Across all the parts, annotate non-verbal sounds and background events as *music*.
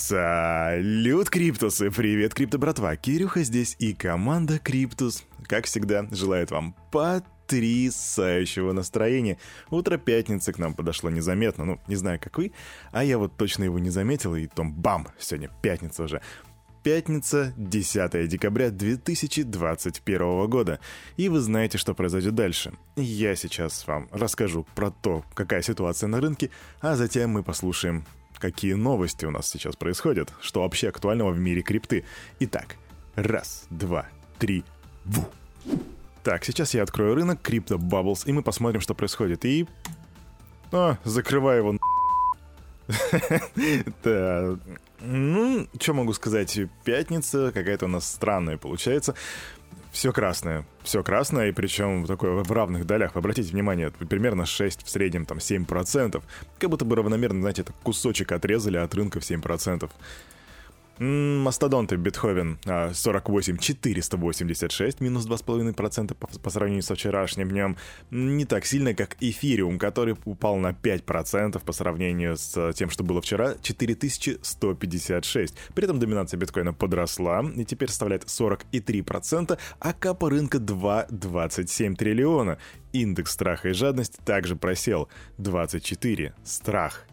Салют, Криптусы! Привет, Крипто братва! Кирюха здесь и команда Криптус, как всегда, желает вам потрясающего настроения. Утро пятницы к нам подошло незаметно, ну, не знаю, как вы, а я вот точно его не заметил, и том бам, сегодня пятница уже. Пятница, 10 декабря 2021 года. И вы знаете, что произойдет дальше. Я сейчас вам расскажу про то, какая ситуация на рынке, а затем мы послушаем какие новости у нас сейчас происходят, что вообще актуального в мире крипты. Итак, раз, два, три, ву. Так, сейчас я открою рынок Crypto Bubbles, и мы посмотрим, что происходит. И... А, закрываю его. *laughs* Ну, что могу сказать? Пятница какая-то у нас странная получается все красное. Все красное, и причем такое в равных долях. Обратите внимание, примерно 6, в среднем там 7%. Как будто бы равномерно, знаете, кусочек отрезали от рынка в 7%. Мастодонты Бетховен 48 486, минус 2,5% по, по сравнению со вчерашним днем. Не так сильно, как Эфириум, который упал на 5% по сравнению с тем, что было вчера, 4156. При этом доминация биткоина подросла и теперь составляет 43%, а капа рынка 2,27 триллиона. Индекс страха и жадности также просел 24. Страх.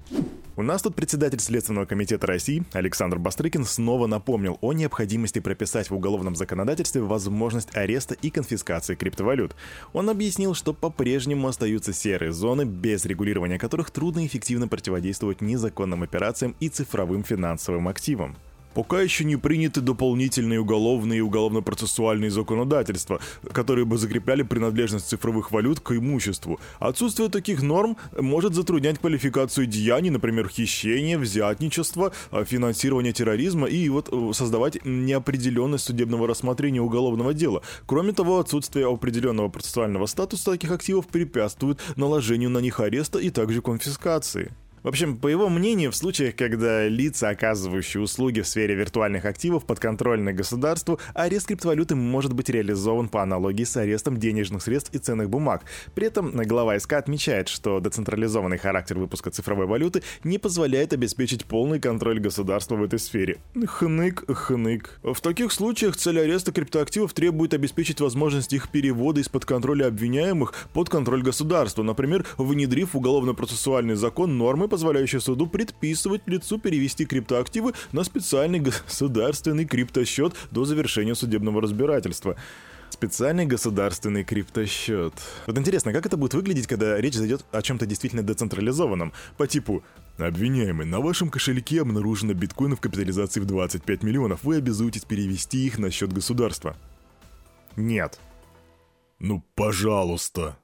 У нас тут председатель Следственного комитета России Александр Бастрыкин снова напомнил о необходимости прописать в уголовном законодательстве возможность ареста и конфискации криптовалют. Он объяснил, что по-прежнему остаются серые зоны, без регулирования которых трудно эффективно противодействовать незаконным операциям и цифровым финансовым активам. Пока еще не приняты дополнительные уголовные и уголовно-процессуальные законодательства, которые бы закрепляли принадлежность цифровых валют к имуществу. Отсутствие таких норм может затруднять квалификацию деяний, например, хищение, взятничество, а, финансирование терроризма и вот э, создавать неопределенность судебного рассмотрения уголовного дела. Кроме того, отсутствие определенного процессуального статуса таких активов препятствует наложению на них ареста и также конфискации. В общем, по его мнению, в случаях, когда лица, оказывающие услуги в сфере виртуальных активов, подконтрольны государству, арест криптовалюты может быть реализован по аналогии с арестом денежных средств и ценных бумаг. При этом глава СК отмечает, что децентрализованный характер выпуска цифровой валюты не позволяет обеспечить полный контроль государства в этой сфере. Хнык, хнык. В таких случаях цель ареста криптоактивов требует обеспечить возможность их перевода из-под контроля обвиняемых под контроль государства, например, внедрив уголовно-процессуальный закон нормы, позволяющая суду предписывать лицу перевести криптоактивы на специальный государственный криптосчет до завершения судебного разбирательства. Специальный государственный криптосчет. Вот интересно, как это будет выглядеть, когда речь зайдет о чем-то действительно децентрализованном? По типу Обвиняемый, на вашем кошельке обнаружено биткоинов капитализации в 25 миллионов. Вы обязуетесь перевести их на счет государства. Нет. Ну, пожалуйста.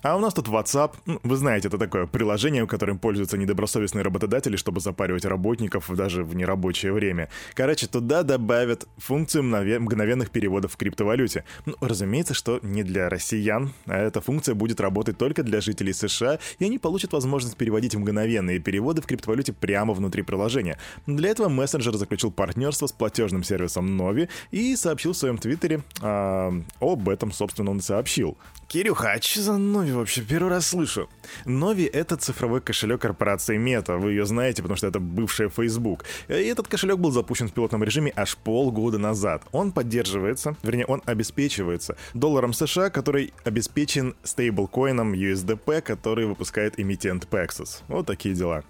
А у нас тут WhatsApp. Вы знаете, это такое приложение, которым пользуются недобросовестные работодатели, чтобы запаривать работников даже в нерабочее время. Короче, туда добавят функцию мгновенных переводов в криптовалюте. Ну, разумеется, что не для россиян, а эта функция будет работать только для жителей США, и они получат возможность переводить мгновенные переводы в криптовалюте прямо внутри приложения. Для этого мессенджер заключил партнерство с платежным сервисом Novi и сообщил в своем твиттере а, об этом, собственно, он сообщил. Кирюха, что за Novi вообще? Первый раз слышу. Novi — это цифровой кошелек корпорации Meta. Вы ее знаете, потому что это бывшая Facebook. И этот кошелек был запущен в пилотном режиме аж полгода назад. Он поддерживается, вернее, он обеспечивается долларом США, который обеспечен стейблкоином USDP, который выпускает эмитент Paxos. Вот такие дела.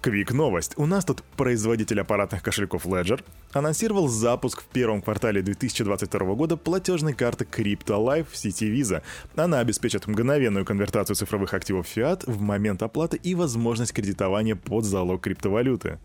Квик новость. У нас тут производитель аппаратных кошельков Ledger анонсировал запуск в первом квартале 2022 года платежной карты CryptoLife в сети Visa. Она обеспечит мгновенную конвертацию цифровых активов Fiat в момент оплаты и возможность кредитования под залог криптовалюты.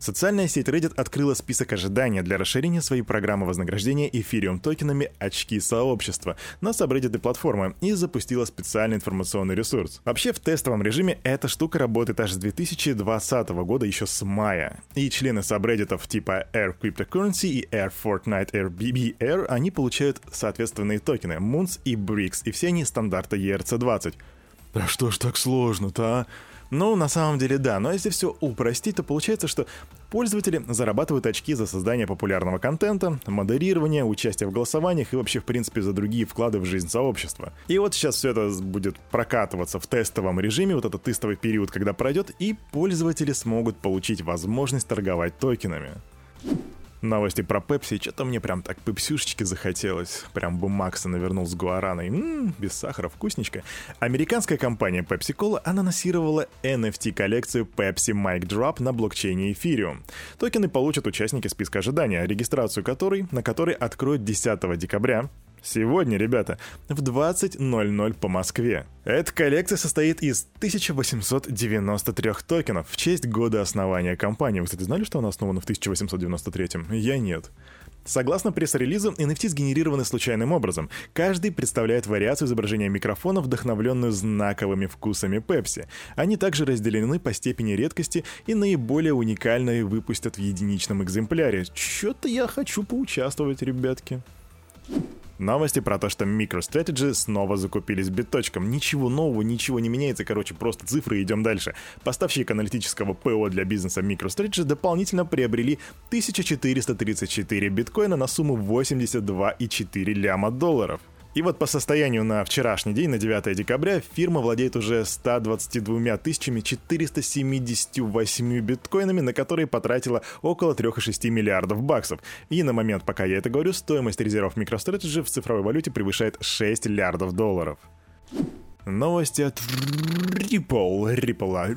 Социальная сеть Reddit открыла список ожидания для расширения своей программы вознаграждения эфириум токенами «Очки сообщества» на сабреддиты платформы и запустила специальный информационный ресурс. Вообще в тестовом режиме эта штука работает аж с 2020 года, еще с мая. И члены сабреддитов типа Air Cryptocurrency и Air Fortnite Air BBR, они получают соответственные токены Moons и Bricks, и все они стандарта ERC-20. Да что ж так сложно-то, а? Ну, на самом деле, да. Но если все упростить, то получается, что пользователи зарабатывают очки за создание популярного контента, модерирование, участие в голосованиях и вообще, в принципе, за другие вклады в жизнь сообщества. И вот сейчас все это будет прокатываться в тестовом режиме, вот этот тестовый период, когда пройдет, и пользователи смогут получить возможность торговать токенами. Новости про Пепси, что-то мне прям так пепсюшечки захотелось. Прям бы Макса навернул с гуараной. Ммм, без сахара, вкусничка. Американская компания Pepsi Cola анонсировала NFT-коллекцию Pepsi Mic Drop на блокчейне Ethereum. Токены получат участники списка ожидания, регистрацию которой, на которой откроют 10 декабря Сегодня, ребята, в 20.00 по Москве. Эта коллекция состоит из 1893 токенов в честь года основания компании. Вы, кстати, знали, что она основана в 1893? Я нет. Согласно пресс-релизу, NFT сгенерированы случайным образом. Каждый представляет вариацию изображения микрофона, вдохновленную знаковыми вкусами Pepsi. Они также разделены по степени редкости и наиболее уникальные выпустят в единичном экземпляре. Чё-то я хочу поучаствовать, ребятки. Новости про то, что MicroStrategy снова закупились биточком. Ничего нового, ничего не меняется, короче, просто цифры, идем дальше. Поставщик аналитического ПО для бизнеса MicroStrategy дополнительно приобрели 1434 биткоина на сумму 82,4 ляма долларов. И вот по состоянию на вчерашний день, на 9 декабря, фирма владеет уже 122 478 биткоинами, на которые потратила около 3,6 миллиардов баксов. И на момент, пока я это говорю, стоимость резервов MicroStrategy в цифровой валюте превышает 6 миллиардов долларов. Новости от Ripple. Ripple.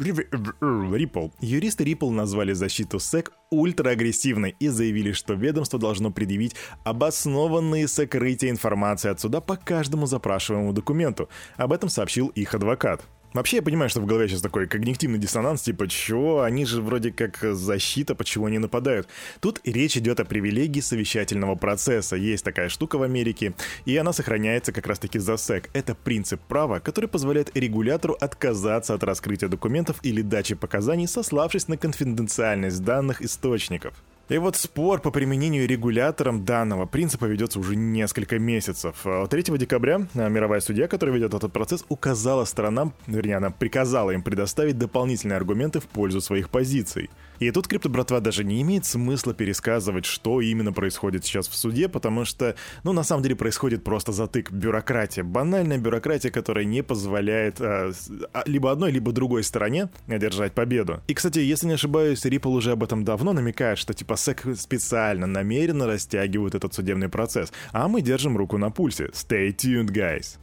Ripple. Юристы Ripple назвали защиту SEC ультраагрессивной и заявили, что ведомство должно предъявить обоснованные сокрытия информации от суда по каждому запрашиваемому документу. Об этом сообщил их адвокат. Вообще, я понимаю, что в голове сейчас такой когнитивный диссонанс, типа, чего, они же вроде как защита, почему они нападают. Тут речь идет о привилегии совещательного процесса. Есть такая штука в Америке, и она сохраняется как раз-таки за СЭК. Это принцип права, который позволяет регулятору отказаться от раскрытия документов или дачи показаний, сославшись на конфиденциальность данных источников. И вот спор по применению регулятором данного принципа ведется уже несколько месяцев. 3 а декабря а, мировая судья, которая ведет этот процесс, указала сторонам, вернее, она приказала им предоставить дополнительные аргументы в пользу своих позиций. И тут крипто братва даже не имеет смысла пересказывать, что именно происходит сейчас в суде, потому что, ну, на самом деле происходит просто затык. Бюрократия. Банальная бюрократия, которая не позволяет э, либо одной, либо другой стороне одержать победу. И, кстати, если не ошибаюсь, Ripple уже об этом давно намекает, что типа SEC специально, намеренно растягивают этот судебный процесс, а мы держим руку на пульсе. Stay tuned, guys.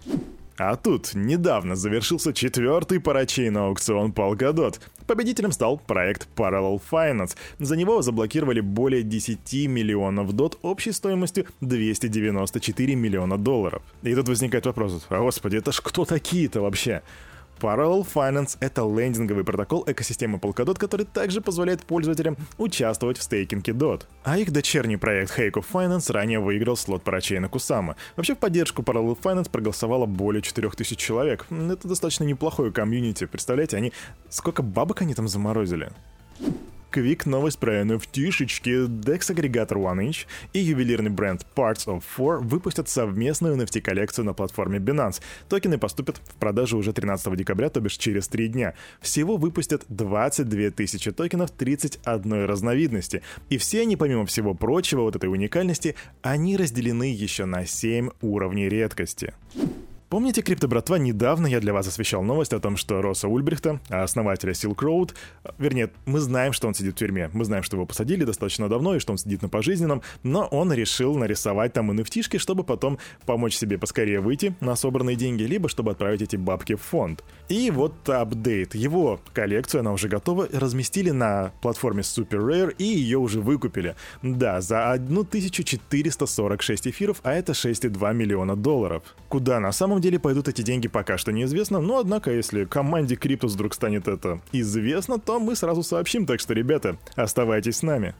А тут недавно завершился четвертый парачейный аукцион Polkadot. Победителем стал проект Parallel Finance. За него заблокировали более 10 миллионов дот общей стоимостью 294 миллиона долларов. И тут возникает вопрос, а господи, это ж кто такие-то вообще? Parallel Finance — это лендинговый протокол экосистемы Polkadot, который также позволяет пользователям участвовать в стейкинге DOT. А их дочерний проект Heiko Finance ранее выиграл слот парачейна Кусама. Вообще в поддержку Parallel Finance проголосовало более 4000 человек. Это достаточно неплохое комьюнити. Представляете, они... Сколько бабок они там заморозили? Quick новость про NFT-шечки. DEX-агрегатор OneInch и ювелирный бренд Parts of Four выпустят совместную NFT-коллекцию на платформе Binance. Токены поступят в продажу уже 13 декабря, то бишь через 3 дня. Всего выпустят 22 тысячи токенов 31 разновидности. И все они, помимо всего прочего, вот этой уникальности, они разделены еще на 7 уровней редкости. Помните, крипто братва, недавно я для вас освещал новость о том, что Росса Ульбрихта, основателя Silk Road, вернее, мы знаем, что он сидит в тюрьме, мы знаем, что его посадили достаточно давно и что он сидит на пожизненном, но он решил нарисовать там nft чтобы потом помочь себе поскорее выйти на собранные деньги, либо чтобы отправить эти бабки в фонд. И вот апдейт. Его коллекцию, она уже готова, разместили на платформе Super Rare и ее уже выкупили. Да, за 1446 эфиров, а это 6,2 миллиона долларов. Куда на самом деле пойдут эти деньги, пока что неизвестно, но однако, если команде Криптус вдруг станет это известно, то мы сразу сообщим, так что, ребята, оставайтесь с нами.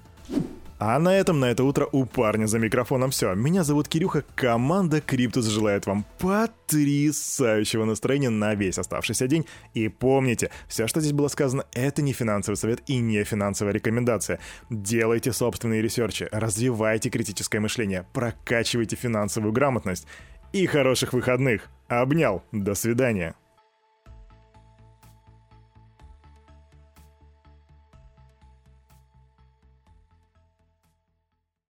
А на этом на это утро у парня за микрофоном все. Меня зовут Кирюха, команда Криптус желает вам потрясающего настроения на весь оставшийся день. И помните, все, что здесь было сказано, это не финансовый совет и не финансовая рекомендация. Делайте собственные ресерчи, развивайте критическое мышление, прокачивайте финансовую грамотность и хороших выходных. Обнял. До свидания.